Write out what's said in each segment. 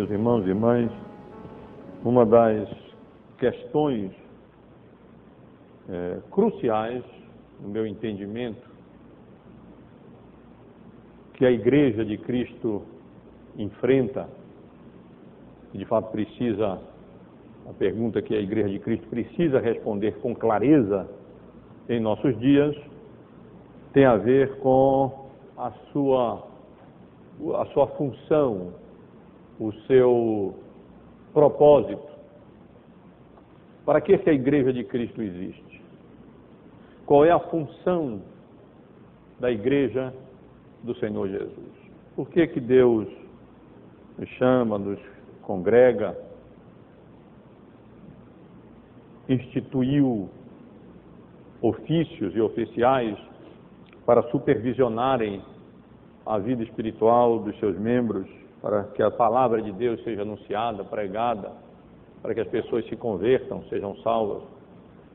meus irmãos e irmãs, uma das questões é, cruciais, no meu entendimento, que a Igreja de Cristo enfrenta, e de fato precisa, a pergunta que a Igreja de Cristo precisa responder com clareza em nossos dias, tem a ver com a sua, a sua função, o seu propósito. Para que, que a Igreja de Cristo existe? Qual é a função da Igreja do Senhor Jesus? Por que, que Deus nos chama, nos congrega, instituiu ofícios e oficiais para supervisionarem a vida espiritual dos seus membros, para que a palavra de Deus seja anunciada, pregada, para que as pessoas se convertam, sejam salvas,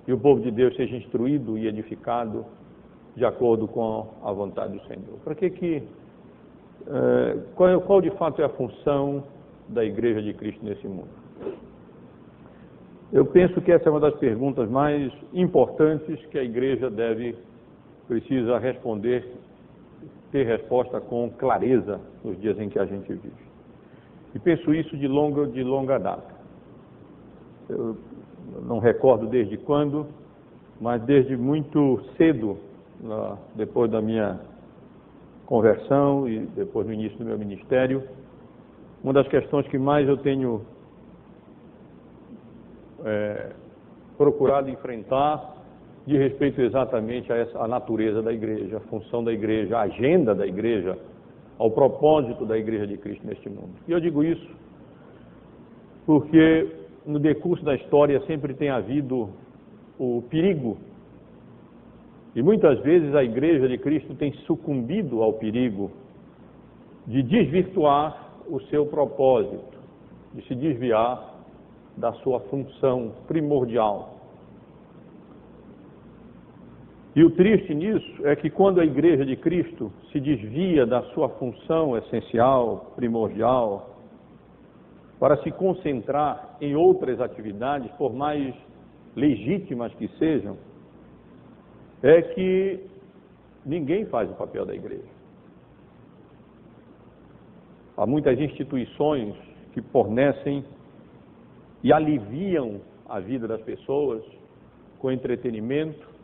e o povo de Deus seja instruído e edificado de acordo com a vontade do Senhor. Para que que eh, qual, é, qual de fato é a função da Igreja de Cristo nesse mundo? Eu penso que essa é uma das perguntas mais importantes que a Igreja deve precisa responder, ter resposta com clareza nos dias em que a gente vive. E penso isso de longa, de longa data. Eu não recordo desde quando, mas desde muito cedo, depois da minha conversão e depois no início do meu ministério, uma das questões que mais eu tenho é, procurado enfrentar de respeito exatamente a essa a natureza da igreja, a função da igreja, a agenda da igreja, ao propósito da igreja de Cristo neste mundo. E eu digo isso porque no decurso da história sempre tem havido o perigo e muitas vezes a igreja de Cristo tem sucumbido ao perigo de desvirtuar o seu propósito, de se desviar da sua função primordial e o triste nisso é que quando a Igreja de Cristo se desvia da sua função essencial, primordial, para se concentrar em outras atividades, por mais legítimas que sejam, é que ninguém faz o papel da igreja. Há muitas instituições que fornecem e aliviam a vida das pessoas com entretenimento,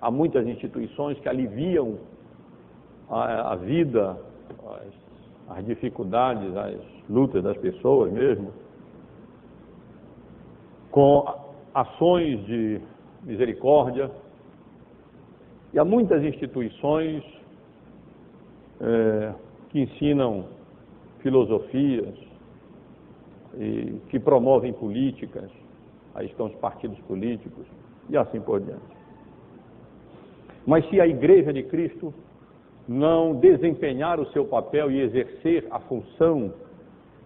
Há muitas instituições que aliviam a, a vida, as, as dificuldades, as lutas das pessoas mesmo, com ações de misericórdia. E há muitas instituições é, que ensinam filosofias e que promovem políticas, aí estão os partidos políticos e assim por diante. Mas se a Igreja de Cristo não desempenhar o seu papel e exercer a função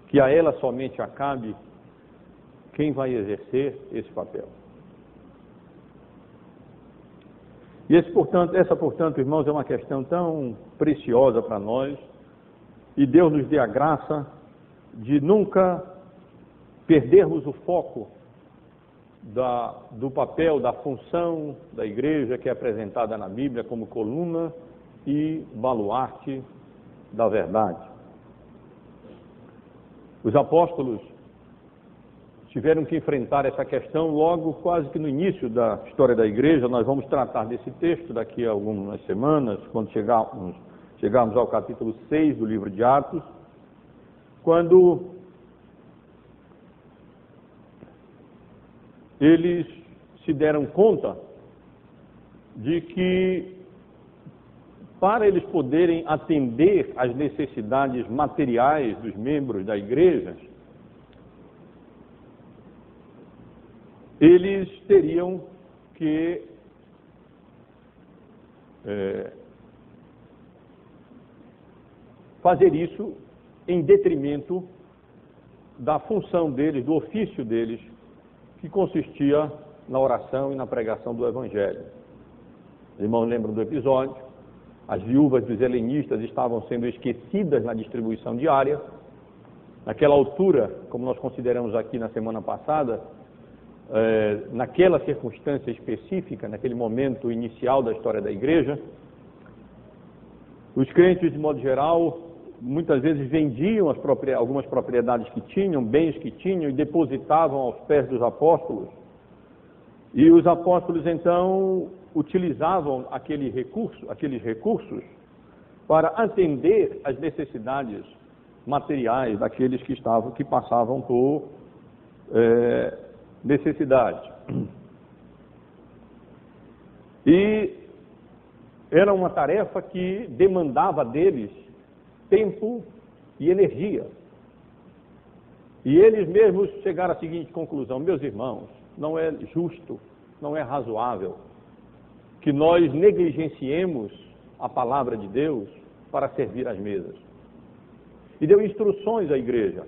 que a ela somente acabe, quem vai exercer esse papel? E esse, portanto, essa, portanto, irmãos, é uma questão tão preciosa para nós, e Deus nos dê a graça de nunca perdermos o foco da, do papel, da função da igreja que é apresentada na Bíblia como coluna e baluarte da verdade. Os apóstolos tiveram que enfrentar essa questão logo quase que no início da história da igreja. Nós vamos tratar desse texto daqui a algumas semanas, quando chegarmos, chegarmos ao capítulo 6 do livro de Atos, quando eles se deram conta de que para eles poderem atender às necessidades materiais dos membros da igreja, eles teriam que é, fazer isso em detrimento da função deles, do ofício deles que consistia na oração e na pregação do Evangelho. Os irmãos lembram do episódio? As viúvas dos helenistas estavam sendo esquecidas na distribuição diária naquela altura, como nós consideramos aqui na semana passada, é, naquela circunstância específica, naquele momento inicial da história da igreja, os crentes, de modo geral, muitas vezes vendiam algumas propriedades que tinham, bens que tinham, e depositavam aos pés dos apóstolos. E os apóstolos então utilizavam aquele recurso, aqueles recursos para atender às necessidades materiais daqueles que estavam, que passavam por é, necessidade. E era uma tarefa que demandava deles tempo e energia. E eles mesmos chegaram à seguinte conclusão: meus irmãos, não é justo, não é razoável que nós negligenciemos a palavra de Deus para servir as mesas. E deu instruções à igreja.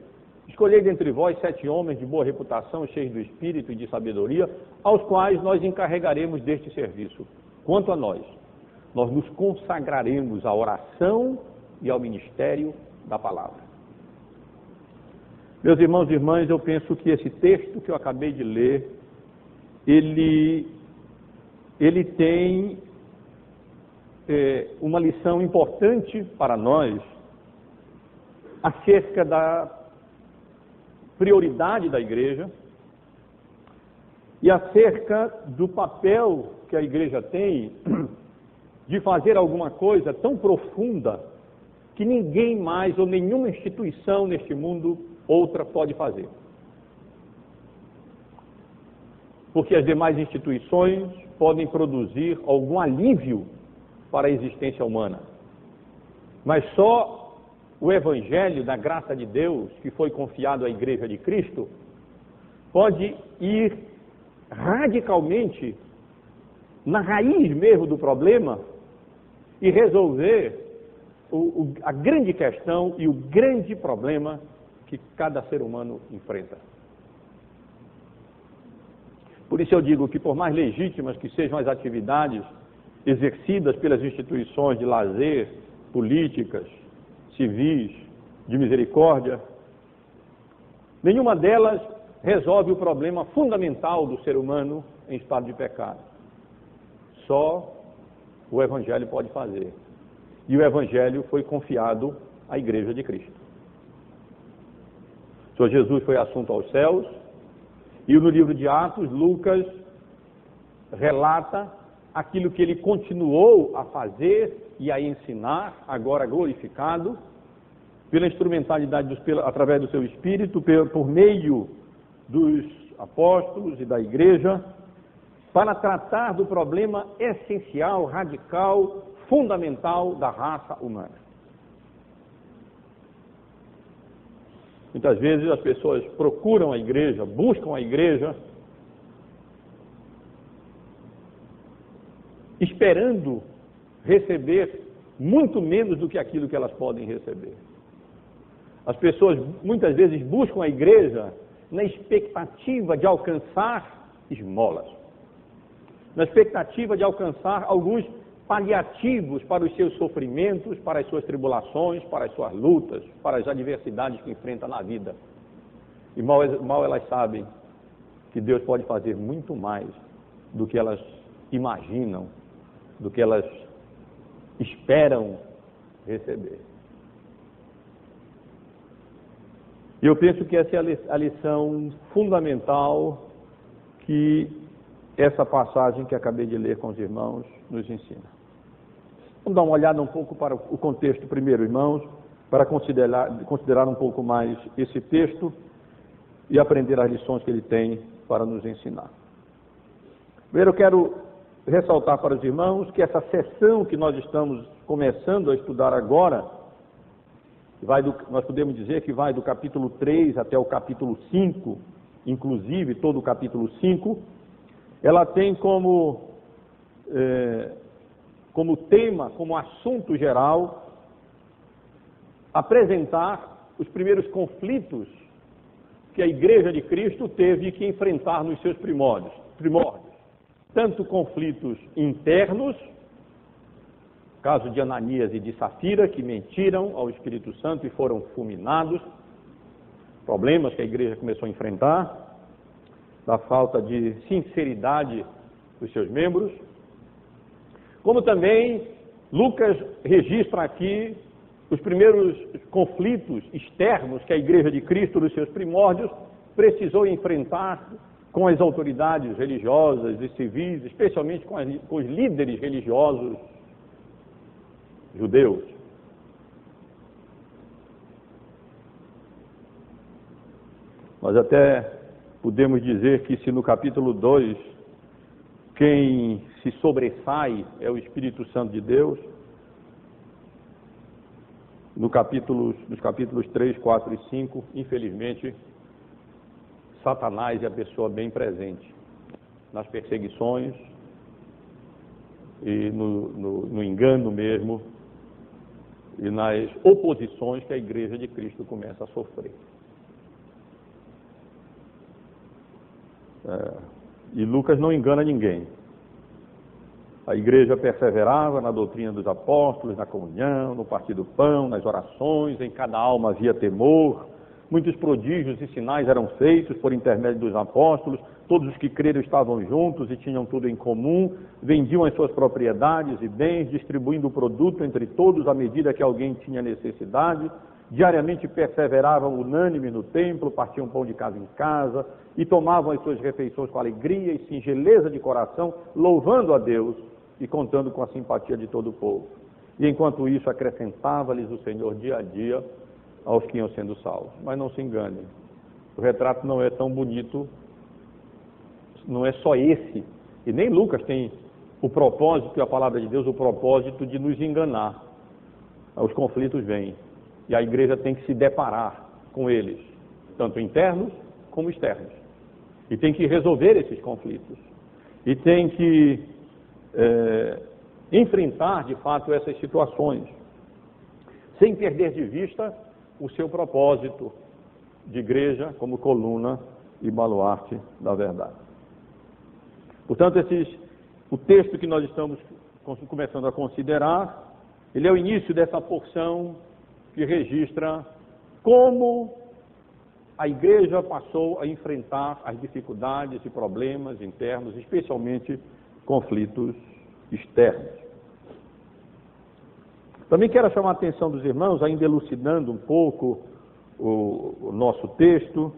Escolhei dentre vós sete homens de boa reputação, cheios do espírito e de sabedoria, aos quais nós encarregaremos deste serviço. Quanto a nós, nós nos consagraremos à oração e ao ministério da palavra. Meus irmãos e irmãs, eu penso que esse texto que eu acabei de ler, ele, ele tem é, uma lição importante para nós acerca da prioridade da igreja e acerca do papel que a igreja tem de fazer alguma coisa tão profunda que ninguém mais ou nenhuma instituição neste mundo outra pode fazer. Porque as demais instituições podem produzir algum alívio para a existência humana. Mas só o Evangelho da graça de Deus, que foi confiado à Igreja de Cristo, pode ir radicalmente na raiz mesmo do problema e resolver o, a grande questão e o grande problema que cada ser humano enfrenta. Por isso eu digo que, por mais legítimas que sejam as atividades exercidas pelas instituições de lazer, políticas, civis, de misericórdia, nenhuma delas resolve o problema fundamental do ser humano em estado de pecado. Só o Evangelho pode fazer e o Evangelho foi confiado à Igreja de Cristo. Senhor Jesus foi assunto aos céus, e no livro de Atos, Lucas relata aquilo que ele continuou a fazer e a ensinar, agora glorificado, pela instrumentalidade, dos, pela, através do seu Espírito, por, por meio dos apóstolos e da igreja, para tratar do problema essencial, radical, fundamental da raça humana. Muitas vezes as pessoas procuram a igreja, buscam a igreja, esperando receber muito menos do que aquilo que elas podem receber. As pessoas muitas vezes buscam a igreja na expectativa de alcançar esmolas, na expectativa de alcançar alguns paliativos para os seus sofrimentos, para as suas tribulações, para as suas lutas, para as adversidades que enfrenta na vida. E mal, mal elas sabem que Deus pode fazer muito mais do que elas imaginam, do que elas esperam receber. E eu penso que essa é a lição fundamental que essa passagem que acabei de ler com os irmãos nos ensina. Vamos dar uma olhada um pouco para o contexto primeiro, irmãos, para considerar, considerar um pouco mais esse texto e aprender as lições que ele tem para nos ensinar. Primeiro, eu quero ressaltar para os irmãos que essa sessão que nós estamos começando a estudar agora, do, nós podemos dizer que vai do capítulo 3 até o capítulo 5, inclusive todo o capítulo 5, ela tem como é, como tema, como assunto geral, apresentar os primeiros conflitos que a Igreja de Cristo teve que enfrentar nos seus primórdios, primórdios. Tanto conflitos internos, caso de Ananias e de Safira, que mentiram ao Espírito Santo e foram fulminados, problemas que a igreja começou a enfrentar, da falta de sinceridade dos seus membros, como também Lucas registra aqui os primeiros conflitos externos que a Igreja de Cristo, nos seus primórdios, precisou enfrentar com as autoridades religiosas e civis, especialmente com, as, com os líderes religiosos judeus. Nós até podemos dizer que se no capítulo 2 quem se sobressai é o Espírito Santo de Deus, no capítulo, nos capítulos 3, 4 e 5, infelizmente, Satanás é a pessoa bem presente nas perseguições e no, no, no engano mesmo e nas oposições que a Igreja de Cristo começa a sofrer. É, e Lucas não engana ninguém. A igreja perseverava na doutrina dos apóstolos, na comunhão, no partir do pão, nas orações, em cada alma havia temor. Muitos prodígios e sinais eram feitos por intermédio dos apóstolos. Todos os que creram estavam juntos e tinham tudo em comum. Vendiam as suas propriedades e bens, distribuindo o produto entre todos à medida que alguém tinha necessidade. Diariamente perseveravam unânime no templo, partiam pão de casa em casa e tomavam as suas refeições com alegria e singeleza de coração, louvando a Deus e contando com a simpatia de todo o povo. E enquanto isso, acrescentava-lhes o Senhor dia a dia aos que iam sendo salvos. Mas não se enganem, o retrato não é tão bonito, não é só esse. E nem Lucas tem o propósito, a palavra de Deus, o propósito de nos enganar. Os conflitos vêm e a igreja tem que se deparar com eles, tanto internos como externos. E tem que resolver esses conflitos. E tem que é, enfrentar de fato essas situações, sem perder de vista o seu propósito de igreja como coluna e baluarte da verdade. Portanto, esses, o texto que nós estamos começando a considerar, ele é o início dessa porção que registra como a igreja passou a enfrentar as dificuldades e problemas internos, especialmente conflitos externos. Também quero chamar a atenção dos irmãos, ainda elucidando um pouco o, o nosso texto,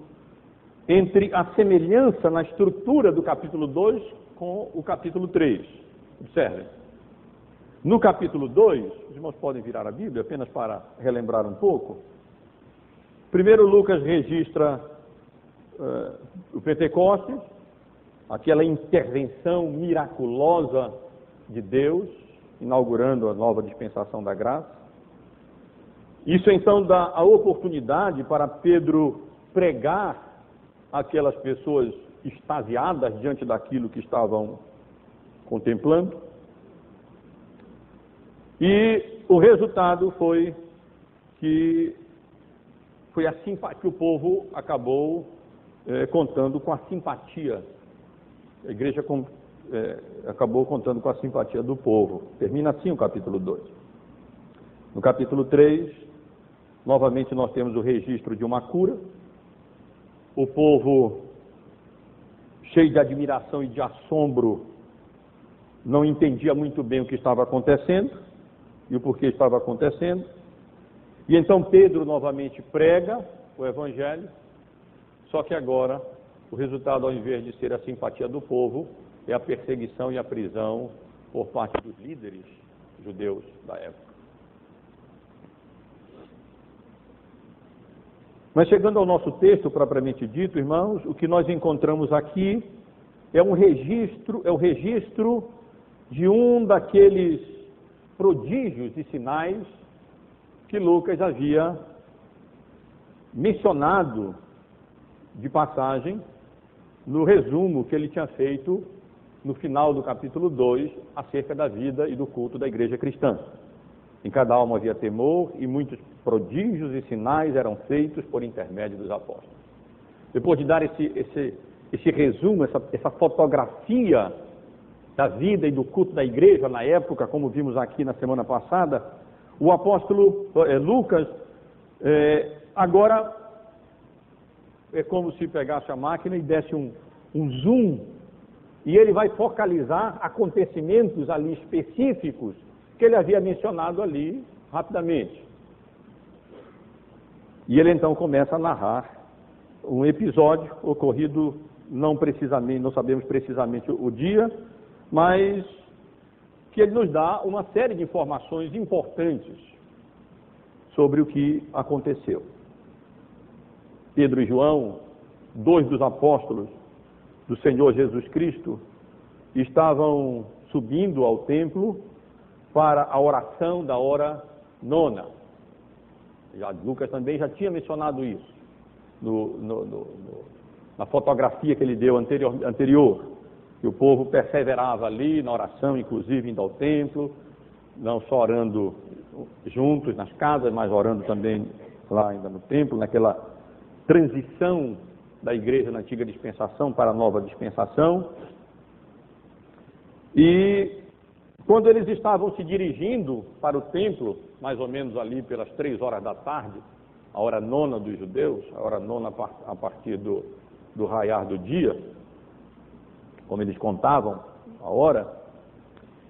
entre a semelhança na estrutura do capítulo 2 com o capítulo 3. Observem. No capítulo 2, os irmãos podem virar a Bíblia apenas para relembrar um pouco. Primeiro, Lucas registra uh, o Pentecostes, aquela intervenção miraculosa de Deus, inaugurando a nova dispensação da graça. Isso então dá a oportunidade para Pedro pregar aquelas pessoas extasiadas diante daquilo que estavam contemplando. E o resultado foi que foi a simpatia, que o povo acabou é, contando com a simpatia a igreja com, é, acabou contando com a simpatia do povo. Termina assim o capítulo 2. No capítulo 3, novamente nós temos o registro de uma cura. O povo, cheio de admiração e de assombro, não entendia muito bem o que estava acontecendo e o porquê estava acontecendo. E então Pedro novamente prega o Evangelho, só que agora o resultado, ao invés de ser a simpatia do povo, é a perseguição e a prisão por parte dos líderes judeus da época. Mas chegando ao nosso texto propriamente dito, irmãos, o que nós encontramos aqui é um registro, é o registro de um daqueles prodígios e sinais que Lucas havia mencionado de passagem no resumo que ele tinha feito no final do capítulo 2 acerca da vida e do culto da igreja cristã. Em cada alma havia temor e muitos prodígios e sinais eram feitos por intermédio dos apóstolos. Depois de dar esse, esse, esse resumo, essa, essa fotografia da vida e do culto da igreja na época, como vimos aqui na semana passada, o apóstolo é, Lucas é, agora é como se pegasse a máquina e desse um, um zoom, e ele vai focalizar acontecimentos ali específicos que ele havia mencionado ali rapidamente. E ele então começa a narrar um episódio ocorrido não precisamente, não sabemos precisamente o dia, mas que ele nos dá uma série de informações importantes sobre o que aconteceu. Pedro e João, dois dos apóstolos do Senhor Jesus Cristo, estavam subindo ao templo para a oração da hora nona. Já, Lucas também já tinha mencionado isso no, no, no, na fotografia que ele deu anterior, anterior, que o povo perseverava ali na oração, inclusive indo ao templo, não só orando juntos nas casas, mas orando também lá ainda no templo, naquela transição da igreja na antiga dispensação para a nova dispensação. E quando eles estavam se dirigindo para o templo, mais ou menos ali pelas três horas da tarde, a hora nona dos judeus, a hora nona a partir do, do raiar do dia, como eles contavam a hora,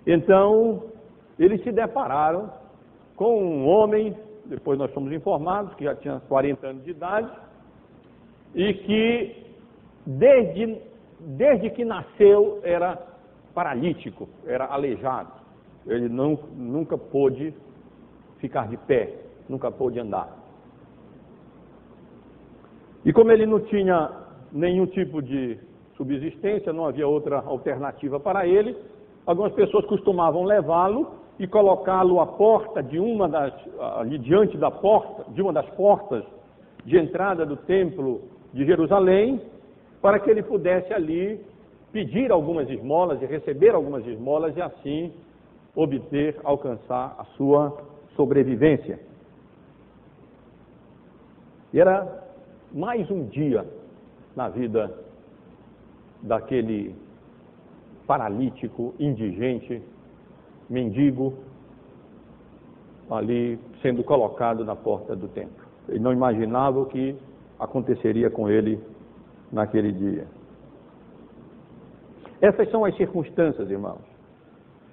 então eles se depararam com um homem, depois nós fomos informados, que já tinha 40 anos de idade, e que desde, desde que nasceu era paralítico, era aleijado. Ele não, nunca pôde ficar de pé, nunca pôde andar. E como ele não tinha nenhum tipo de subsistência, não havia outra alternativa para ele, algumas pessoas costumavam levá-lo e colocá-lo à porta de uma das, ali diante da porta, de uma das portas de entrada do templo de Jerusalém, para que ele pudesse ali pedir algumas esmolas e receber algumas esmolas e assim obter, alcançar a sua sobrevivência. E era mais um dia na vida daquele paralítico, indigente, mendigo, ali sendo colocado na porta do templo. Ele não imaginava que aconteceria com ele naquele dia. Essas são as circunstâncias, irmãos.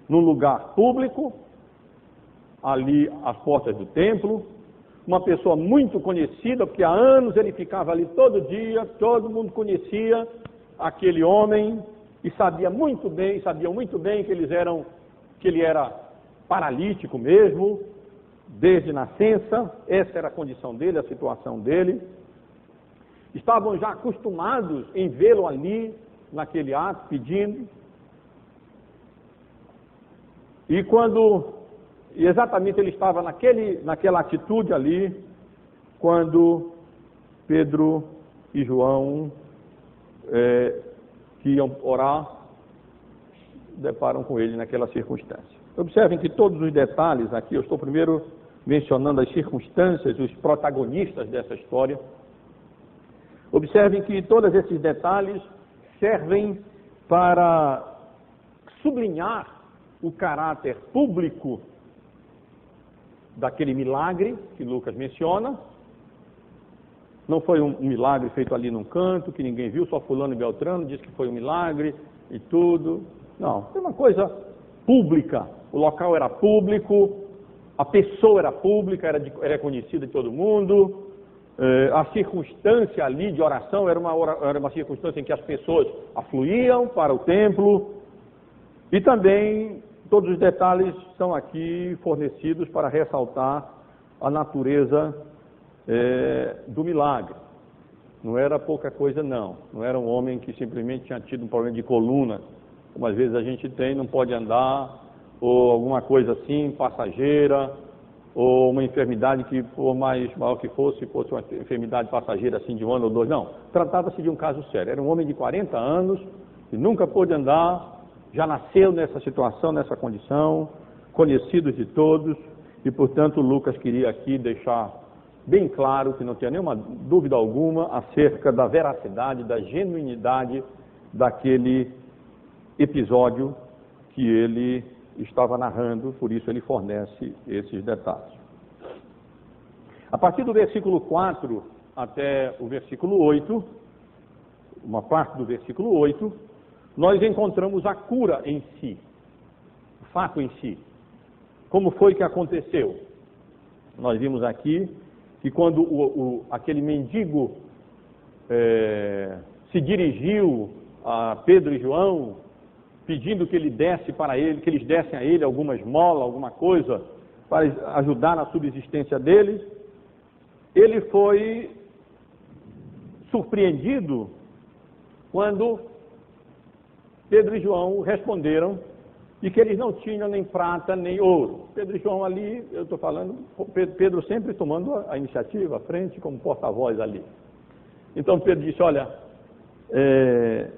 Num lugar público, ali às portas do templo, uma pessoa muito conhecida, porque há anos ele ficava ali todo dia, todo mundo conhecia aquele homem e sabia muito bem, sabiam muito bem que eles eram, que ele era paralítico mesmo, desde nascença, essa era a condição dele, a situação dele. Estavam já acostumados em vê-lo ali, naquele ato, pedindo. E quando e exatamente ele estava naquele, naquela atitude ali, quando Pedro e João, é, que iam orar, deparam com ele naquela circunstância. Observem que todos os detalhes aqui, eu estou primeiro mencionando as circunstâncias, os protagonistas dessa história. Observem que todos esses detalhes servem para sublinhar o caráter público daquele milagre que Lucas menciona. Não foi um, milagre feito ali num canto, que ninguém viu, só fulano e Beltrano disse que foi um milagre e tudo. Não, foi uma coisa pública. O local era público, a pessoa era pública, era, de, era conhecida de todo mundo. Eh, a circunstância ali de oração era uma, era uma circunstância em que as pessoas afluíam para o templo. E também Todos os detalhes são aqui fornecidos para ressaltar a natureza é, do milagre. Não era pouca coisa, não. Não era um homem que simplesmente tinha tido um problema de coluna, como às vezes a gente tem, não pode andar, ou alguma coisa assim, passageira, ou uma enfermidade que, por mais mal que fosse, fosse uma enfermidade passageira assim de um ano ou dois. Não, tratava-se de um caso sério. Era um homem de 40 anos, que nunca pôde andar, já nasceu nessa situação, nessa condição, conhecido de todos, e portanto Lucas queria aqui deixar bem claro que não tinha nenhuma dúvida alguma acerca da veracidade, da genuinidade daquele episódio que ele estava narrando, por isso ele fornece esses detalhes. A partir do versículo 4 até o versículo 8, uma parte do versículo 8, nós encontramos a cura em si, o fato em si. Como foi que aconteceu? Nós vimos aqui que quando o, o, aquele mendigo é, se dirigiu a Pedro e João, pedindo que ele desse para ele, que eles dessem a ele alguma esmola, alguma coisa para ajudar na subsistência deles, ele foi surpreendido quando Pedro e João responderam e que eles não tinham nem prata nem ouro. Pedro e João ali, eu estou falando, Pedro sempre tomando a iniciativa, à frente, como porta-voz ali. Então Pedro disse: Olha, é...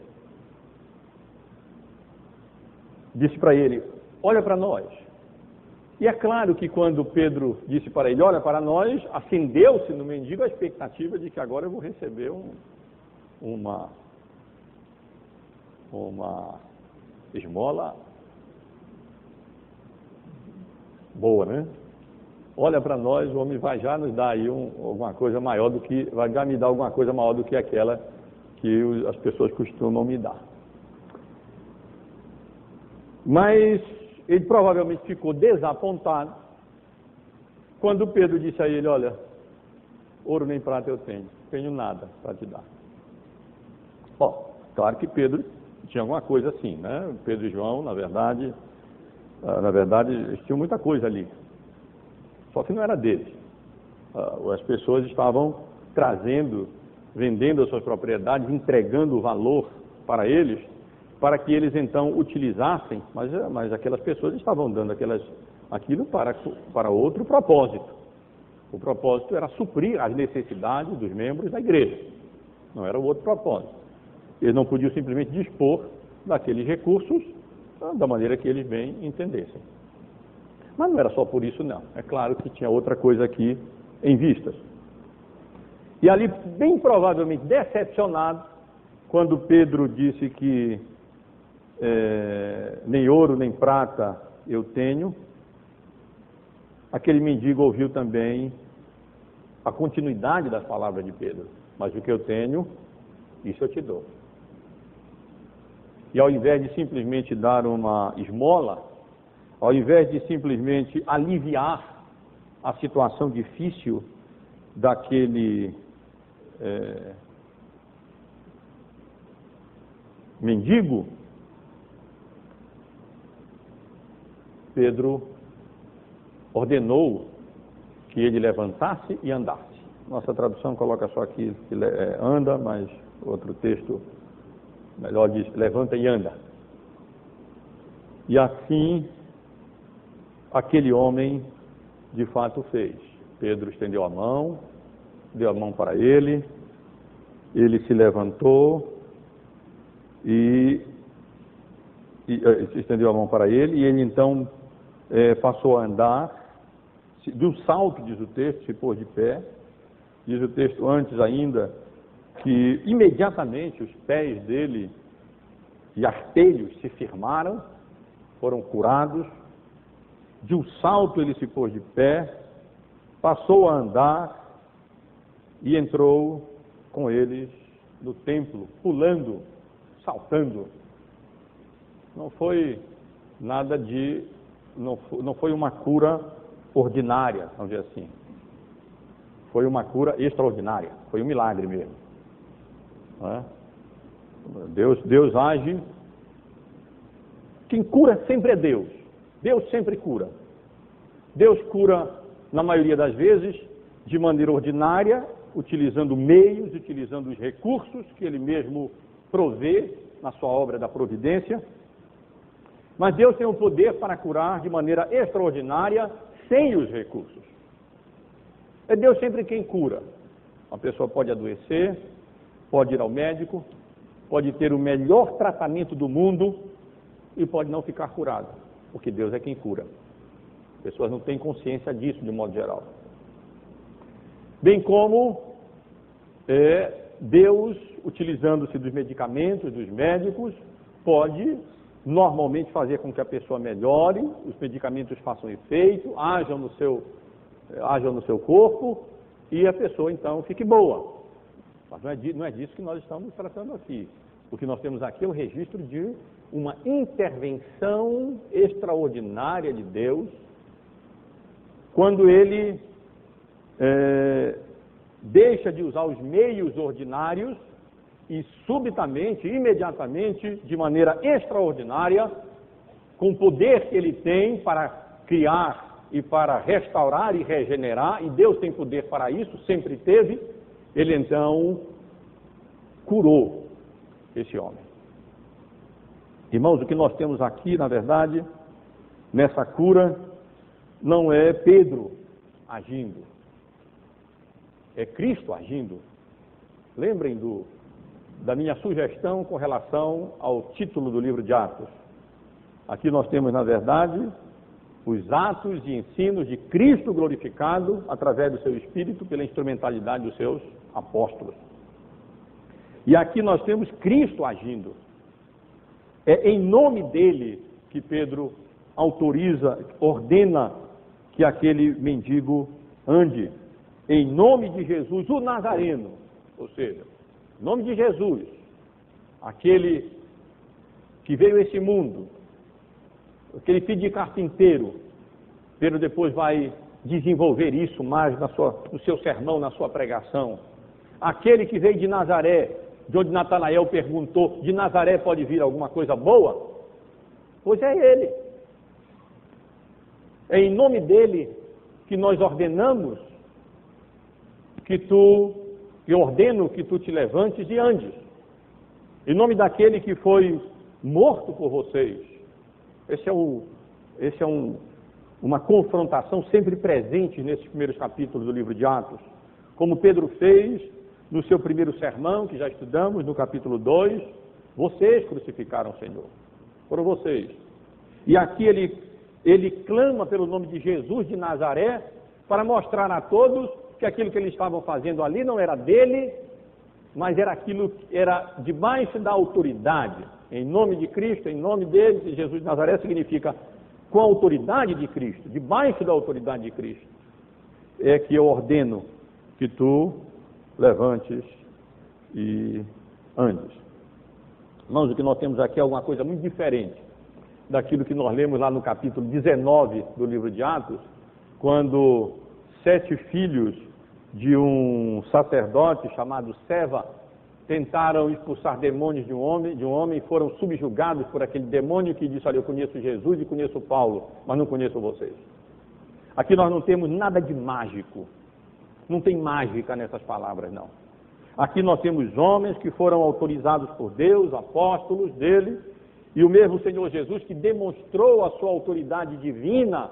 disse para ele: Olha para nós. E é claro que quando Pedro disse para ele: Olha para nós, acendeu-se no mendigo a expectativa de que agora eu vou receber um, uma, uma esmola boa, né? Olha para nós, o homem vai já nos dar aí um, alguma coisa maior do que, vai já me dar alguma coisa maior do que aquela que as pessoas costumam me dar. Mas ele provavelmente ficou desapontado quando Pedro disse a ele: Olha, ouro nem prata eu tenho, tenho nada para te dar. Bom, claro que Pedro tinha alguma coisa assim, né? Pedro e João, na verdade, ah, na verdade, eles tinham muita coisa ali. Só que não era deles. Ah, as pessoas estavam trazendo, vendendo as suas propriedades, entregando o valor para eles, para que eles então utilizassem, mas, mas aquelas pessoas estavam dando aquelas, aquilo para, para outro propósito. O propósito era suprir as necessidades dos membros da igreja. Não era o outro propósito. Eles não podiam simplesmente dispor daqueles recursos da maneira que eles bem entendessem. Mas não era só por isso, não. É claro que tinha outra coisa aqui em vistas. E ali, bem provavelmente decepcionado, quando Pedro disse que é, nem ouro nem prata eu tenho, aquele mendigo ouviu também a continuidade das palavras de Pedro. Mas o que eu tenho, isso eu te dou. E ao invés de simplesmente dar uma esmola, ao invés de simplesmente aliviar a situação difícil daquele é, mendigo, Pedro ordenou que ele levantasse e andasse. Nossa tradução coloca só aqui que é, anda, mas outro texto melhor diz levanta e anda. E assim aquele homem de fato fez. Pedro estendeu a mão, deu a mão para ele, ele se levantou e, e eh, estendeu a mão para ele, e ele então é, passou a andar, de um salto, diz o texto, se pôs de pé, diz o texto antes ainda, que imediatamente os pés dele e artelhos se firmaram, foram curados, de um salto ele se pôs de pé, passou a andar e entrou com eles no templo, pulando, saltando. Não foi nada de. Não foi, não foi uma cura ordinária, vamos dizer assim. Foi uma cura extraordinária, foi um milagre mesmo. É? Deus, Deus age. Quem cura sempre é Deus. Deus sempre cura. Deus cura, na maioria das vezes, de maneira ordinária, utilizando meios, utilizando os recursos que Ele mesmo provê na sua obra da providência. Mas Deus tem o poder para curar de maneira extraordinária, sem os recursos. É Deus sempre quem cura. Uma pessoa pode adoecer, pode ir ao médico, pode ter o melhor tratamento do mundo e pode não ficar curado porque Deus é quem cura. As pessoas não têm consciência disso de modo geral. Bem como é, Deus, utilizando-se dos medicamentos, dos médicos, pode normalmente fazer com que a pessoa melhore, os medicamentos façam efeito, hajam no seu, hajam no seu corpo, e a pessoa então fique boa. Mas não é, não é disso que nós estamos tratando aqui. O que nós temos aqui é o registro de uma intervenção extraordinária de Deus, quando ele é, deixa de usar os meios ordinários e subitamente, imediatamente, de maneira extraordinária, com o poder que ele tem para criar e para restaurar e regenerar, e Deus tem poder para isso, sempre teve, ele então curou esse homem. Irmãos, o que nós temos aqui, na verdade, nessa cura, não é Pedro agindo, é Cristo agindo. Lembrem do, da minha sugestão com relação ao título do livro de Atos. Aqui nós temos, na verdade, os atos e ensinos de Cristo glorificado através do seu Espírito pela instrumentalidade dos seus apóstolos. E aqui nós temos Cristo agindo. É em nome dele que Pedro autoriza, ordena que aquele mendigo ande. Em nome de Jesus, o Nazareno. Ou seja, em nome de Jesus, aquele que veio a esse mundo, aquele filho de carpinteiro, Pedro depois vai desenvolver isso mais na sua, no seu sermão, na sua pregação. Aquele que veio de Nazaré, de onde Natanael perguntou: de Nazaré pode vir alguma coisa boa? Pois é ele. É em nome dele que nós ordenamos que tu, eu ordeno que tu te levantes e andes. Em nome daquele que foi morto por vocês. Esse é, o, esse é um, uma confrontação sempre presente nesses primeiros capítulos do livro de Atos. Como Pedro fez no seu primeiro sermão, que já estudamos, no capítulo 2, vocês crucificaram o Senhor. Foram vocês. E aqui ele, ele clama pelo nome de Jesus de Nazaré para mostrar a todos que aquilo que eles estavam fazendo ali não era dele, mas era aquilo que era debaixo da autoridade. Em nome de Cristo, em nome dele, de Jesus de Nazaré, significa com a autoridade de Cristo, debaixo da autoridade de Cristo. É que eu ordeno que tu levantes e andes. Irmãos, o que nós temos aqui é alguma coisa muito diferente daquilo que nós lemos lá no capítulo 19 do livro de Atos, quando sete filhos de um sacerdote chamado Seva tentaram expulsar demônios de um homem, de um homem e foram subjugados por aquele demônio que disse: Olha, eu conheço Jesus e conheço Paulo, mas não conheço vocês. Aqui nós não temos nada de mágico. Não tem mágica nessas palavras, não. Aqui nós temos homens que foram autorizados por Deus, apóstolos dele, e o mesmo Senhor Jesus que demonstrou a sua autoridade divina,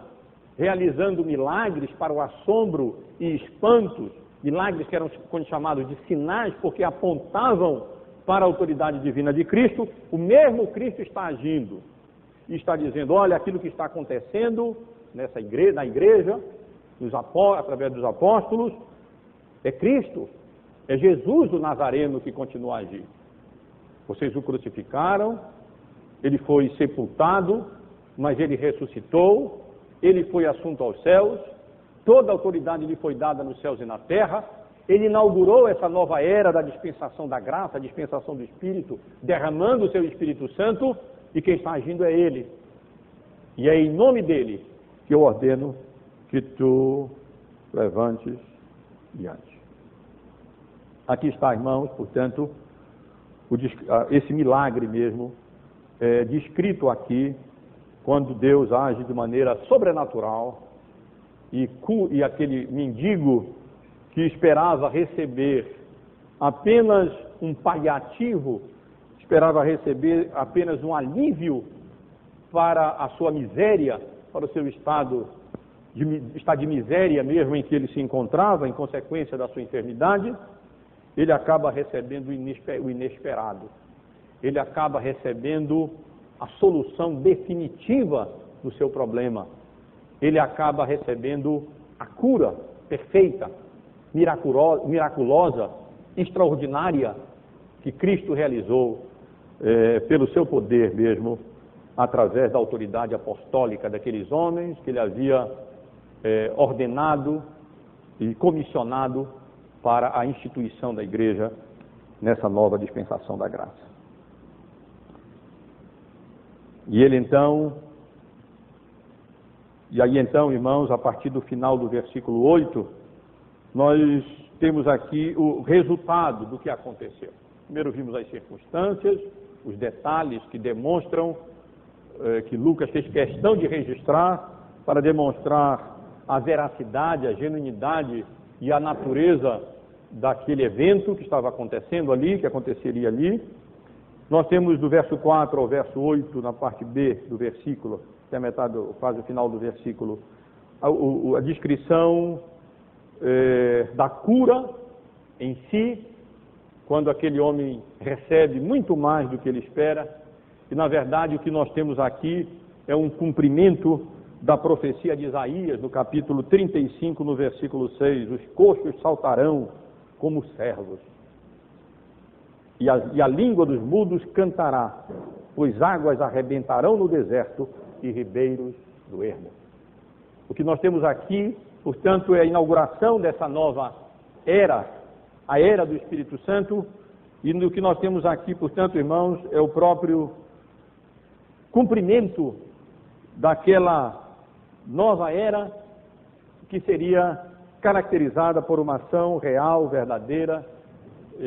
realizando milagres para o assombro e espantos, milagres que eram chamados de sinais, porque apontavam para a autoridade divina de Cristo, o mesmo Cristo está agindo e está dizendo: olha, aquilo que está acontecendo nessa igreja, na igreja, através dos apóstolos, é Cristo, é Jesus o Nazareno que continua a agir. Vocês o crucificaram, ele foi sepultado, mas ele ressuscitou, ele foi assunto aos céus, toda a autoridade lhe foi dada nos céus e na terra, ele inaugurou essa nova era da dispensação da graça, a dispensação do Espírito, derramando o seu Espírito Santo, e quem está agindo é ele. E é em nome dele que eu ordeno que tu levantes diante. Aqui está, irmãos, portanto, o, esse milagre mesmo, é, descrito aqui, quando Deus age de maneira sobrenatural e, e aquele mendigo que esperava receber apenas um paliativo, esperava receber apenas um alívio para a sua miséria, para o seu estado de, estado de miséria mesmo em que ele se encontrava, em consequência da sua enfermidade, ele acaba recebendo o inesperado. Ele acaba recebendo a solução definitiva do seu problema. Ele acaba recebendo a cura perfeita, miraculosa, extraordinária que Cristo realizou é, pelo seu poder mesmo, através da autoridade apostólica daqueles homens que ele havia é, ordenado e comissionado para a instituição da igreja nessa nova dispensação da graça. E ele então, e aí então, irmãos, a partir do final do versículo 8, nós temos aqui o resultado do que aconteceu. Primeiro vimos as circunstâncias, os detalhes que demonstram eh, que Lucas fez questão de registrar para demonstrar a veracidade, a genuinidade e a natureza daquele evento que estava acontecendo ali, que aconteceria ali. Nós temos do verso 4 ao verso 8, na parte B do versículo, até a metade, quase o final do versículo, a, a, a descrição eh, da cura em si, quando aquele homem recebe muito mais do que ele espera, e na verdade o que nós temos aqui é um cumprimento da profecia de Isaías, no capítulo 35, no versículo 6: Os coxos saltarão como servos, e a, e a língua dos mudos cantará, pois águas arrebentarão no deserto e ribeiros do ermo. O que nós temos aqui, portanto, é a inauguração dessa nova era a era do Espírito Santo, e o que nós temos aqui, portanto, irmãos, é o próprio cumprimento daquela nova era que seria caracterizada por uma ação real, verdadeira,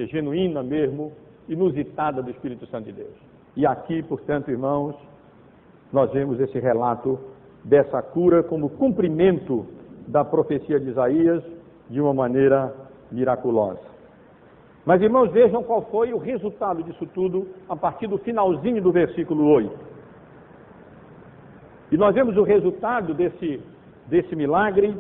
genuína mesmo, inusitada do Espírito Santo de Deus. E aqui, portanto, irmãos, nós vemos esse relato dessa cura como cumprimento da profecia de Isaías de uma maneira miraculosa. Mas, irmãos, vejam qual foi o resultado disso tudo a partir do finalzinho do versículo 8. E nós vemos o resultado desse, desse milagre,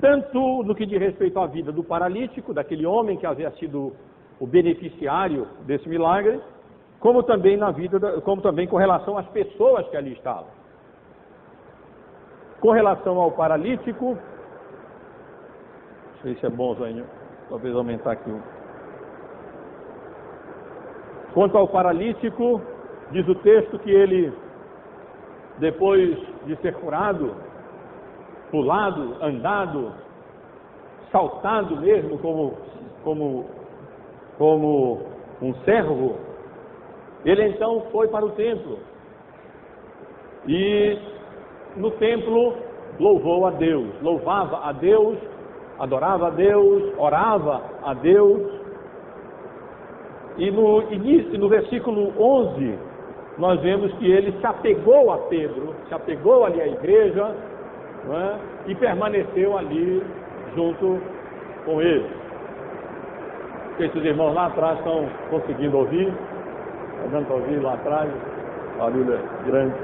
tanto no que diz respeito à vida do paralítico, daquele homem que havia sido o beneficiário desse milagre, como também na vida, da, como também com relação às pessoas que ali estavam. Com relação ao paralítico, não sei se é bom, Zônio, talvez aumentar aqui um. Quanto ao paralítico, diz o texto que ele, depois de ser curado, pulado, andado, saltado mesmo, como, como, como um servo, ele então foi para o templo. E no templo louvou a Deus, louvava a Deus, adorava a Deus, orava a Deus, e no início, no versículo 11, nós vemos que ele se apegou a Pedro, se apegou ali à igreja é? e permaneceu ali junto com ele. Se os irmãos lá atrás estão conseguindo ouvir, está dando para ouvir lá atrás, barulho é grande.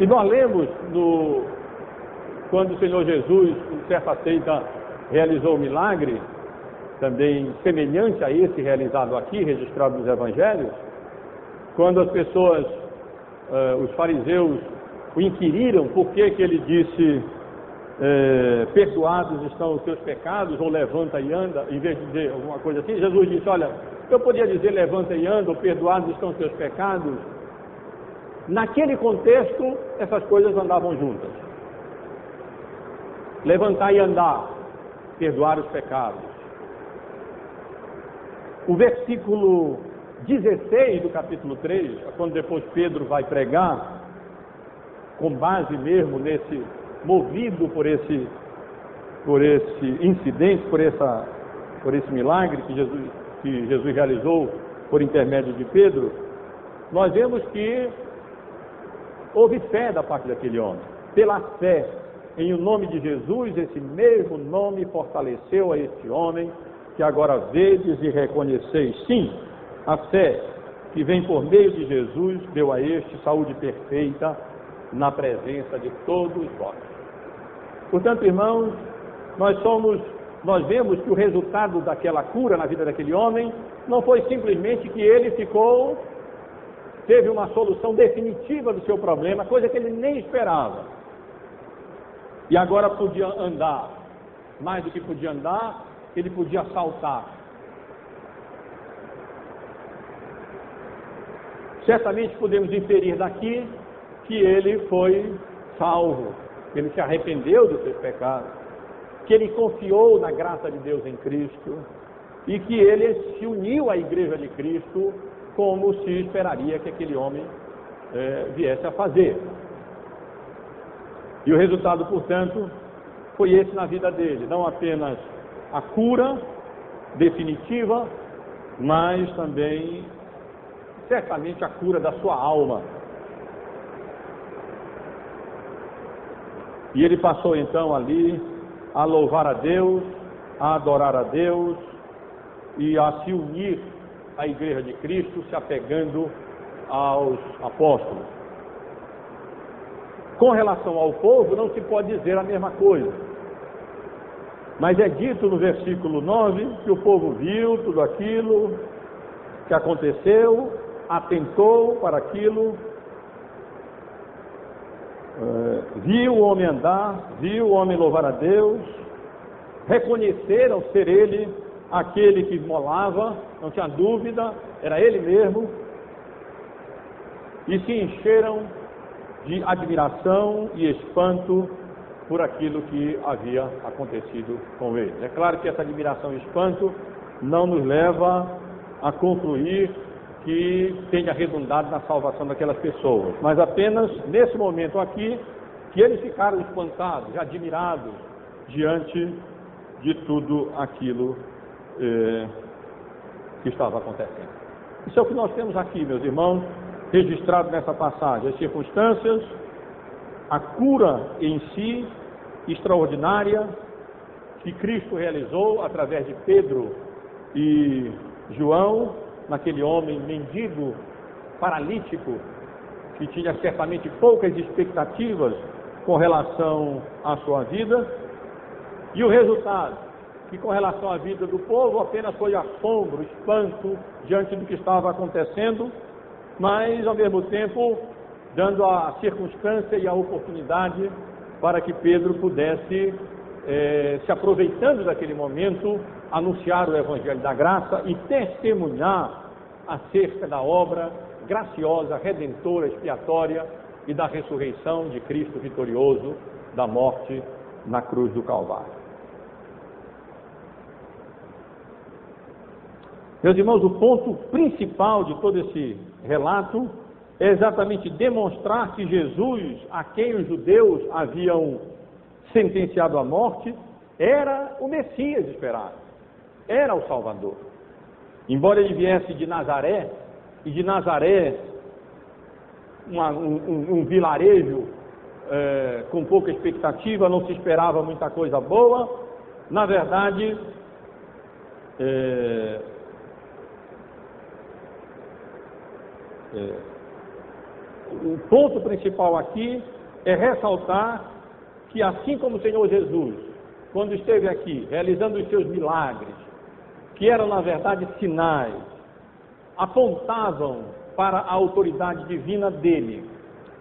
E nós lemos no, quando o Senhor Jesus, em certa feita, realizou o milagre, também semelhante a esse realizado aqui, registrado nos evangelhos, quando as pessoas, uh, os fariseus, o inquiriram por que, que ele disse eh, perdoados estão os seus pecados, ou levanta e anda, em vez de dizer alguma coisa assim, Jesus disse, olha, eu podia dizer levanta e anda, ou perdoados estão os seus pecados. Naquele contexto, essas coisas andavam juntas. Levantar e andar perdoar os pecados. O versículo 16 do capítulo 3, quando depois Pedro vai pregar, com base mesmo nesse, movido por esse, por esse incidente, por, essa, por esse milagre que Jesus, que Jesus realizou por intermédio de Pedro, nós vemos que houve fé da parte daquele homem. Pela fé, em o nome de Jesus, esse mesmo nome fortaleceu a este homem, que agora vedes e reconheceis. Sim, a fé que vem por meio de Jesus deu a este saúde perfeita na presença de todos vós. Portanto, irmãos, nós somos, nós vemos que o resultado daquela cura na vida daquele homem não foi simplesmente que ele ficou, teve uma solução definitiva do seu problema, coisa que ele nem esperava e agora podia andar. Mais do que podia andar, ele podia saltar. Certamente podemos inferir daqui que ele foi salvo, ele se arrependeu dos seus pecados, que ele confiou na graça de Deus em Cristo e que ele se uniu à igreja de Cristo como se esperaria que aquele homem é, viesse a fazer. E o resultado, portanto, foi esse na vida dele, não apenas a cura definitiva, mas também certamente a cura da sua alma. E ele passou então ali a louvar a Deus, a adorar a Deus e a se unir à Igreja de Cristo, se apegando aos apóstolos. Com relação ao povo, não se pode dizer a mesma coisa. Mas é dito no versículo 9 que o povo viu tudo aquilo que aconteceu, atentou para aquilo, é, viu o homem andar, viu o homem louvar a Deus, reconheceram ser ele aquele que molava, não tinha dúvida, era ele mesmo, e se encheram de admiração e espanto por aquilo que havia acontecido com ele. É claro que essa admiração e espanto não nos leva a concluir que tenha redundado na salvação daquelas pessoas, mas apenas nesse momento aqui que eles ficaram espantados, admirados diante de tudo aquilo eh, que estava acontecendo. Isso é o que nós temos aqui, meus irmãos, registrado nessa passagem, as circunstâncias, a cura em si extraordinária que Cristo realizou através de Pedro e João, naquele homem mendigo, paralítico, que tinha certamente poucas expectativas com relação à sua vida, e o resultado, que com relação à vida do povo apenas foi assombro, espanto diante do que estava acontecendo, mas ao mesmo tempo dando a circunstância e a oportunidade para que Pedro pudesse, eh, se aproveitando daquele momento, anunciar o Evangelho da Graça e testemunhar acerca da obra graciosa, redentora, expiatória e da ressurreição de Cristo vitorioso da morte na cruz do Calvário. Meus irmãos, o ponto principal de todo esse relato é exatamente demonstrar que Jesus, a quem os judeus haviam sentenciado à morte, era o Messias esperado, era o Salvador. Embora ele viesse de Nazaré, e de Nazaré, uma, um, um, vilarejo é, com pouca expectativa, não se esperava muita coisa boa, na verdade, é, é, o ponto principal aqui é ressaltar que, assim como o Senhor Jesus, quando esteve aqui realizando os seus milagres, que eram na verdade sinais, apontavam para a autoridade divina dele,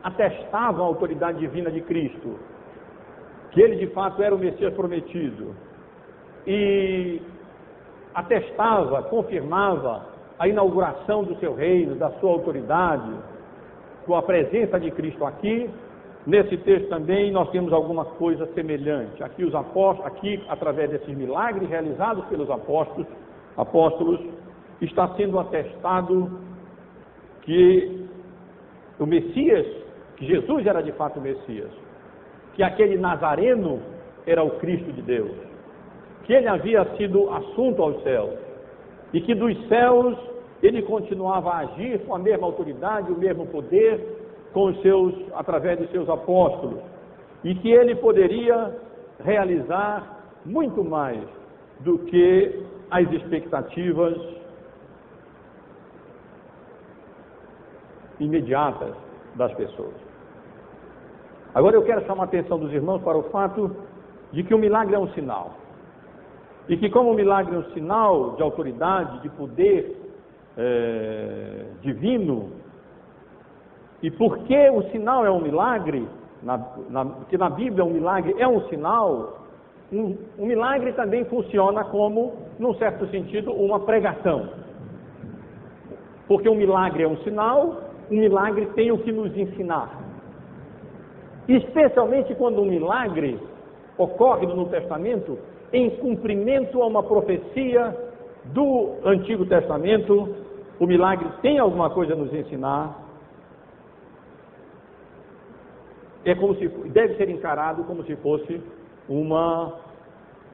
atestavam a autoridade divina de Cristo, que ele de fato era o Messias prometido, e atestava, confirmava a inauguração do seu reino, da sua autoridade, com a presença de Cristo aqui. Nesse texto também nós temos alguma coisa semelhante. Aqui os apóstolos, aqui através desses milagres realizados pelos apóstolos, apóstolos, está sendo atestado que o Messias, que Jesus era de fato o Messias, que aquele Nazareno era o Cristo de Deus, que ele havia sido assunto aos céus e que dos céus ele continuava a agir com a mesma autoridade, o mesmo poder, com os seus, através de seus apóstolos, e que ele poderia realizar muito mais do que as expectativas imediatas das pessoas. Agora eu quero chamar a atenção dos irmãos para o fato de que o milagre é um sinal. E que, como o milagre é um sinal de autoridade, de poder, é, divino. E porque o sinal é um milagre, na, na, porque na Bíblia um milagre é um sinal, um, milagre também funciona como, num certo sentido, uma pregação. Porque um milagre é um sinal, um milagre tem o que nos ensinar. especialmente quando um milagre ocorre no Novo Testamento em cumprimento a uma profecia do Antigo Testamento, o milagre tem alguma coisa a nos ensinar. É como se deve ser encarado como se fosse uma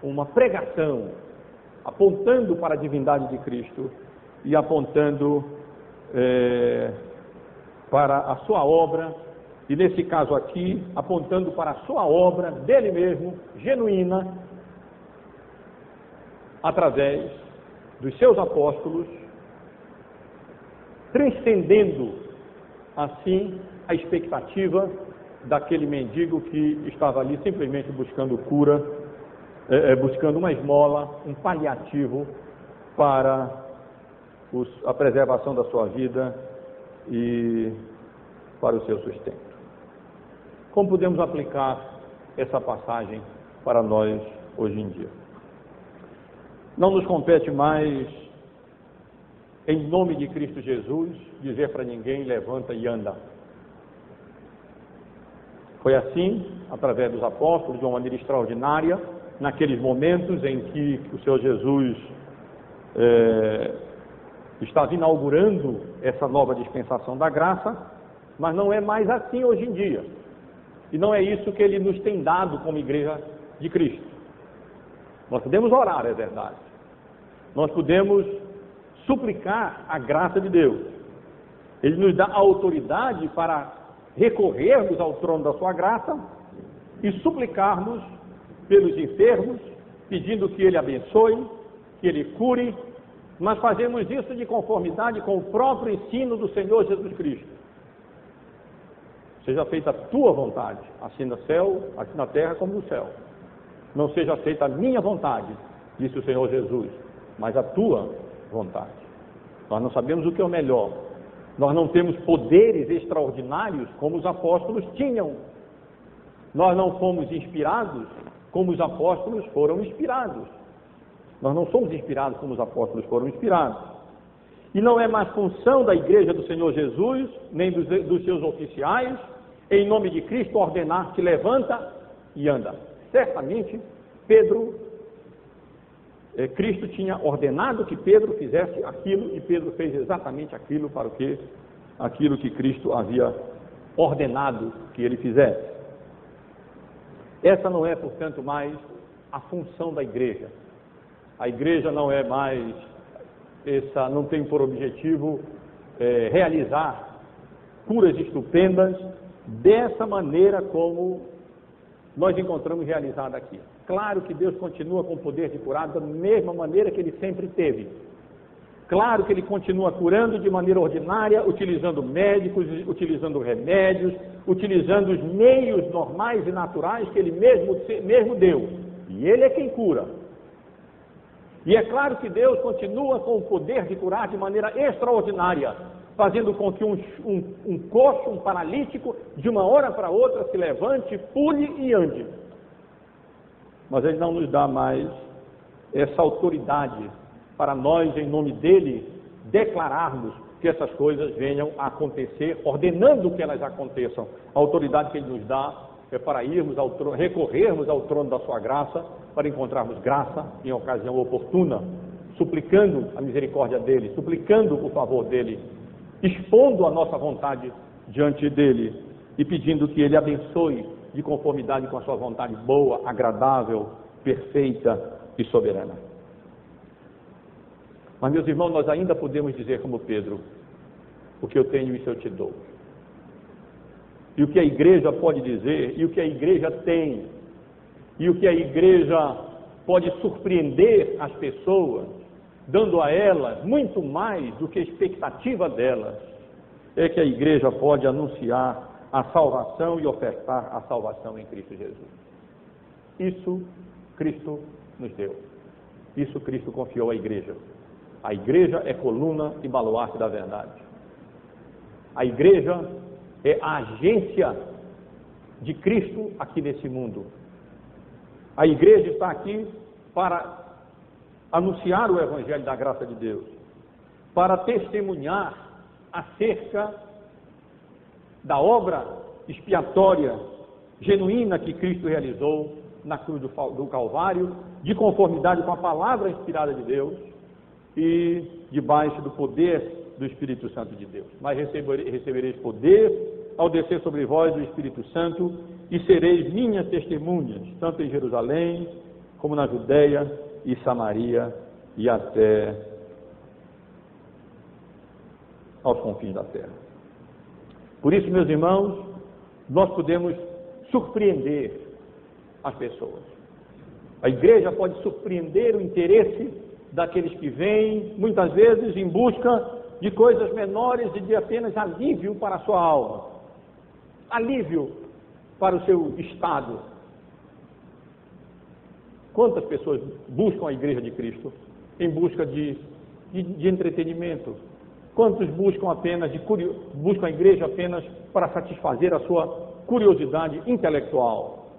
uma pregação apontando para a divindade de Cristo e apontando é, para a sua obra, e nesse caso aqui, apontando para a sua obra dele mesmo, genuína, através dos seus apóstolos, transcendendo assim a expectativa daquele mendigo que estava ali simplesmente buscando cura, é, é, buscando uma esmola, um paliativo para os, a preservação da sua vida e para o seu sustento. Como podemos aplicar essa passagem para nós hoje em dia? Não nos compete mais, em nome de Cristo Jesus, dizer para ninguém: levanta e anda. Foi assim, através dos apóstolos, de uma maneira extraordinária, naqueles momentos em que o Senhor Jesus é, estava inaugurando essa nova dispensação da graça, mas não é mais assim hoje em dia. E não é isso que ele nos tem dado como igreja de Cristo. Nós podemos orar, é verdade. Nós podemos suplicar a graça de Deus. Ele nos dá autoridade para recorrermos ao trono da sua graça e suplicarmos pelos enfermos, pedindo que ele abençoe, que ele cure, mas fazemos isso de conformidade com o próprio ensino do Senhor Jesus Cristo. Seja feita a tua vontade, assim no céu, aqui na terra como no céu. Não seja feita a minha vontade, disse o Senhor Jesus, mas a tua vontade. Nós não sabemos o que é o melhor. Nós não temos poderes extraordinários como os apóstolos tinham. Nós não fomos inspirados como os apóstolos foram inspirados. Nós não somos inspirados como os apóstolos foram inspirados. E não é mais função da igreja do Senhor Jesus, nem dos, dos seus oficiais, em nome de Cristo, ordenar que levanta e anda. Certamente, Pedro, Cristo tinha ordenado que Pedro fizesse aquilo e Pedro fez exatamente aquilo para o que aquilo que Cristo havia ordenado que ele fizesse. Essa não é, portanto, mais a função da igreja. A igreja não é mais essa, não tem por objetivo é, realizar curas estupendas dessa maneira como nós encontramos realizada aqui. Claro que Deus continua com o poder de curar da mesma maneira que ele sempre teve. Claro que ele continua curando de maneira ordinária, utilizando médicos, utilizando remédios, utilizando os meios normais e naturais que ele mesmo, mesmo deu. E ele é quem cura. E é claro que Deus continua com o poder de curar de maneira extraordinária, fazendo com que um, um, um coxo, um paralítico, de uma hora para outra se levante, pule e ande. Mas Ele não nos dá mais essa autoridade para nós, em nome dele, declararmos que essas coisas venham a acontecer, ordenando que elas aconteçam. A autoridade que Ele nos dá é para irmos ao trono, recorrermos ao trono da Sua graça, para encontrarmos graça em ocasião oportuna, suplicando a misericórdia dEle, suplicando o favor dEle, expondo a nossa vontade diante dEle e pedindo que Ele abençoe de conformidade com a Sua vontade boa, agradável, perfeita e soberana. Mas, meus irmãos, nós ainda podemos dizer como Pedro: o que eu tenho, isso eu te dou. E o que a igreja pode dizer, e o que a igreja tem, e o que a igreja pode surpreender as pessoas, dando a elas muito mais do que a expectativa delas, é que a igreja pode anunciar a salvação e ofertar a salvação em Cristo Jesus. Isso Cristo nos deu. Isso Cristo confiou à igreja. A igreja é coluna e baluarte da verdade. A igreja é a agência de Cristo aqui nesse mundo. A igreja está aqui para anunciar o Evangelho da graça de Deus, para testemunhar acerca da obra expiatória genuína que Cristo realizou na cruz do Calvário, de conformidade com a palavra inspirada de Deus e debaixo do poder do Espírito Santo de Deus. Mas recebereis poder ao descer sobre vós o Espírito Santo e sereis minhas testemunhas, tanto em Jerusalém, como na Judéia e Samaria e até aos confins da terra. Por isso, meus irmãos, nós podemos surpreender as pessoas. A igreja pode surpreender o interesse daqueles que vêm, muitas vezes, em busca de coisas menores e de apenas alívio para a sua alma, alívio para o seu estado. Quantas pessoas buscam a igreja de Cristo em busca de, de, de entretenimento? Quantos buscam apenas de buscam a igreja apenas para satisfazer a sua curiosidade intelectual?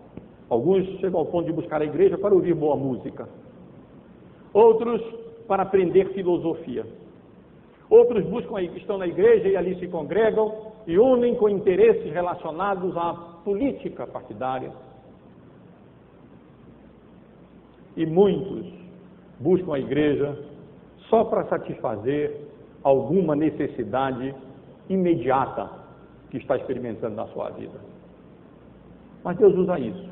Alguns chegam ao ponto de buscar a igreja para ouvir boa música. Outros para aprender filosofia. Outros buscam, estão na igreja e ali se congregam e unem com interesses relacionados à política partidária. E muitos buscam a igreja só para satisfazer alguma necessidade imediata que está experimentando na sua vida. Mas Deus usa isso.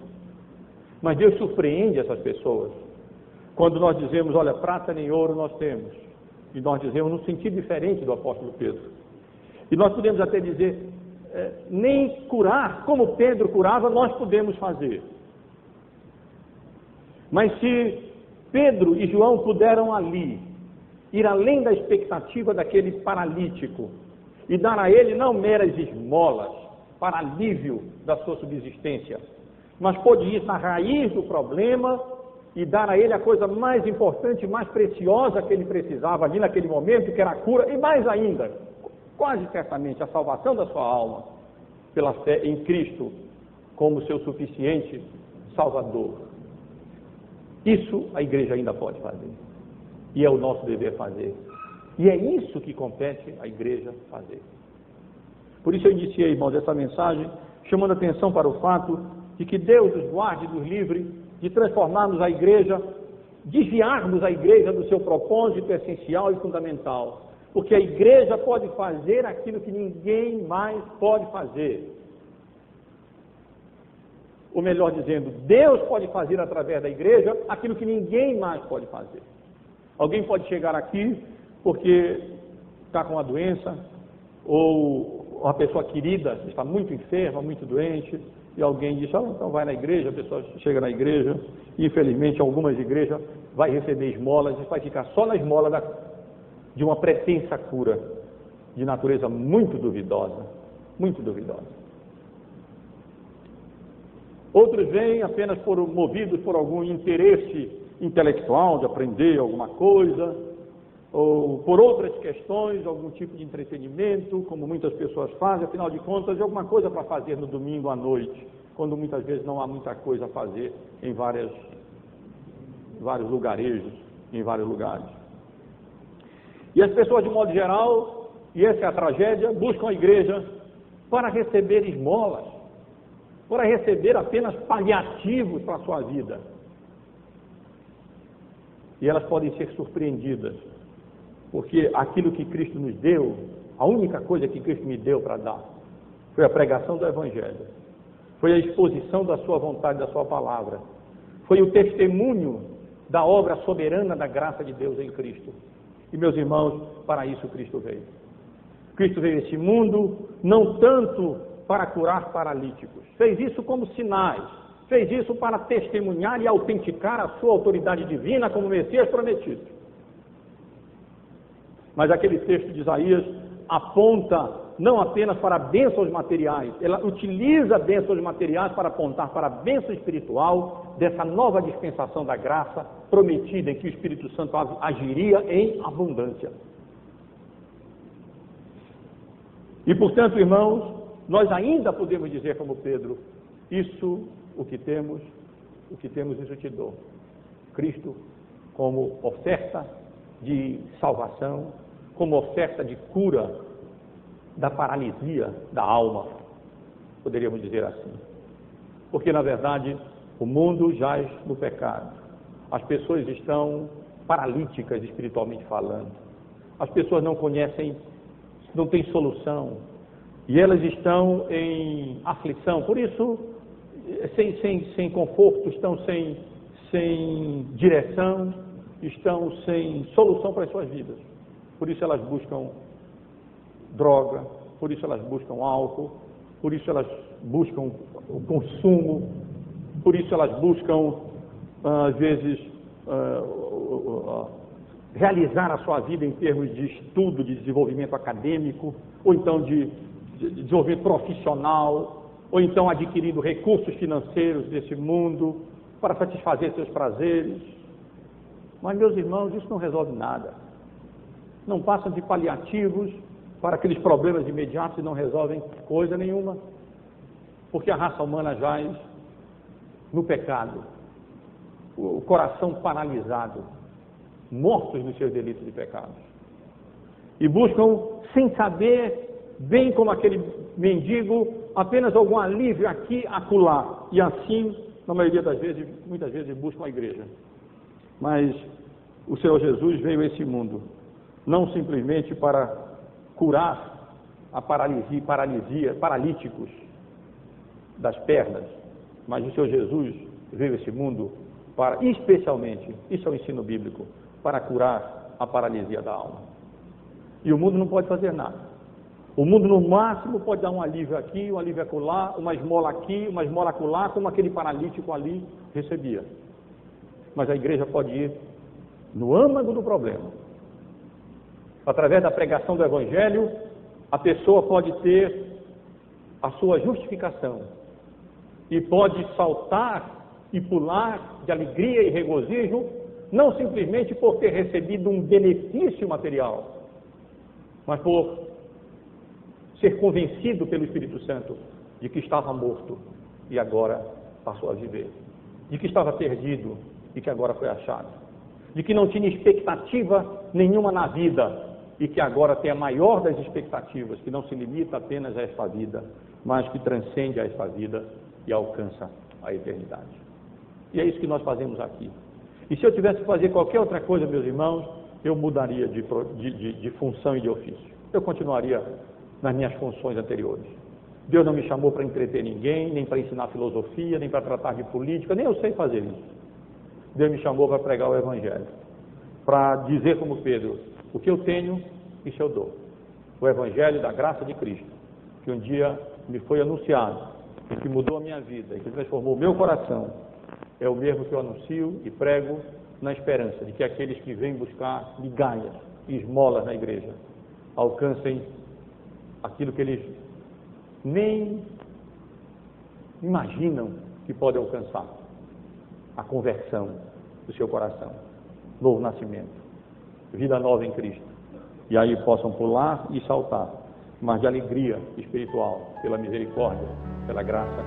Mas Deus surpreende essas pessoas quando nós dizemos, olha, prata nem ouro nós temos, e nós dizemos num sentido diferente do apóstolo Pedro. E nós podemos até dizer, é, nem curar como Pedro curava, nós podemos fazer. Mas se Pedro e João puderam ali ir além da expectativa daquele paralítico e dar a ele não meras esmolas para alívio da sua subsistência, mas pôde ir na raiz do problema e dar a ele a coisa mais importante, mais preciosa que ele precisava ali naquele momento, que era a cura, e mais ainda, quase certamente, a salvação da sua alma, pela fé em Cristo como seu suficiente Salvador. Isso a igreja ainda pode fazer. E é o nosso dever fazer. E é isso que compete à igreja fazer. Por isso eu iniciei, irmãos, essa mensagem chamando atenção para o fato de que Deus nos guarde, nos livre de transformarmos a igreja, desviarmos a igreja do seu propósito essencial e fundamental. Porque a igreja pode fazer aquilo que ninguém mais pode fazer. Ou melhor dizendo, Deus pode fazer através da igreja aquilo que ninguém mais pode fazer. Alguém pode chegar aqui porque está com uma doença, ou uma pessoa querida está muito enferma, muito doente, e alguém diz, ah, então vai na igreja, a pessoa chega na igreja, e infelizmente algumas igrejas vai receber esmolas e vai ficar só na esmola da, de uma pretensa cura de natureza muito duvidosa, muito duvidosa. Outros vêm apenas por movidos por algum interesse intelectual de aprender alguma coisa, ou por outras questões, algum tipo de entretenimento, como muitas pessoas fazem, afinal de contas, é alguma coisa para fazer no domingo à noite, quando muitas vezes não há muita coisa a fazer em várias, vários lugarejos, em vários lugares. E as pessoas, de modo geral, e essa é a tragédia, buscam a igreja para receber esmolas, para receber apenas paliativos para a sua vida. E elas podem ser surpreendidas porque aquilo que Cristo nos deu, a única coisa que Cristo me deu para dar, foi a pregação do Evangelho, foi a exposição da Sua vontade, da Sua palavra, foi o testemunho da obra soberana da graça de Deus em Cristo. E meus irmãos, para isso Cristo veio. Cristo veio a este mundo não tanto para curar paralíticos, fez isso como sinais, fez isso para testemunhar e autenticar a sua autoridade divina como Messias prometido. Mas aquele texto de Isaías aponta não apenas para bênçãos materiais, ela utiliza bênçãos materiais para apontar para a bênção espiritual dessa nova dispensação da graça prometida em que o Espírito Santo agiria em abundância. E portanto, irmãos, nós ainda podemos dizer como Pedro, isso o que temos, o que temos isso te dou. Cristo como oferta de salvação, como oferta de cura da paralisia da alma, poderíamos dizer assim. Porque, na verdade, o mundo jaz no pecado. As pessoas estão paralíticas espiritualmente falando. As pessoas não conhecem, não têm solução. E elas estão em aflição. Por isso, sem, sem, sem conforto, estão sem, sem direção, estão sem solução para as suas vidas. Por isso elas buscam droga, por isso elas buscam álcool, por isso elas buscam o consumo, por isso elas buscam, ah, às vezes, uh, realizar a sua vida em termos de estudo, de desenvolvimento acadêmico, ou então de, de desenvolvimento profissional, ou então adquirindo recursos financeiros desse mundo para satisfazer seus prazeres. Mas, meus irmãos, isso não resolve nada. Não passam de paliativos para aqueles problemas imediatos e não resolvem coisa nenhuma. Porque a raça humana jaz no pecado, o coração paralisado, mortos nos seus delitos e pecados. E buscam, sem saber, bem como aquele mendigo, apenas algum alívio aqui, acolá. E assim, na maioria das vezes, muitas vezes buscam a igreja. Mas o Senhor Jesus veio a esse mundo, não simplesmente para curar a paralisia, paralisia paralíticos das pernas, mas o Senhor Jesus veio a esse mundo para, especialmente, isso é o ensino bíblico, para curar a paralisia da alma. E o mundo não pode fazer nada. O mundo, no máximo, pode dar um alívio aqui, um alívio acolá, uma esmola aqui, uma esmola acolá, como aquele paralítico ali recebia. Mas a igreja pode ir no âmago do problema. Através da pregação do Evangelho, a pessoa pode ter a sua justificação e pode saltar e pular de alegria e regozijo, não simplesmente por ter recebido um benefício material, mas por ser convencido pelo Espírito Santo de que estava morto e agora passou a viver, de que estava perdido e que agora foi achado, de que não tinha expectativa nenhuma na vida e que agora tem a maior das expectativas, que não se limita apenas a esta vida, mas que transcende a esta vida e alcança a eternidade. E é isso que nós fazemos aqui. E se eu tivesse que fazer qualquer outra coisa, meus irmãos, eu mudaria de, de, de, função e de ofício. Eu continuaria nas minhas funções anteriores. Deus não me chamou para entreter ninguém, nem para ensinar filosofia, nem para tratar de política, nem eu sei fazer isso. Deus me chamou para pregar o Evangelho, para dizer como Pedro, o que eu tenho, isso eu dou. O Evangelho da graça de Cristo, que um dia me foi anunciado, e que mudou a minha vida, e que transformou o meu coração, é o mesmo que eu anuncio e prego na esperança de que aqueles que vêm buscar migalhas e esmolas na igreja alcancem aquilo que eles nem imaginam que podem alcançar. A conversão do seu coração, novo nascimento, vida nova em Cristo. E aí possam pular e saltar, mas de alegria espiritual, pela misericórdia, pela graça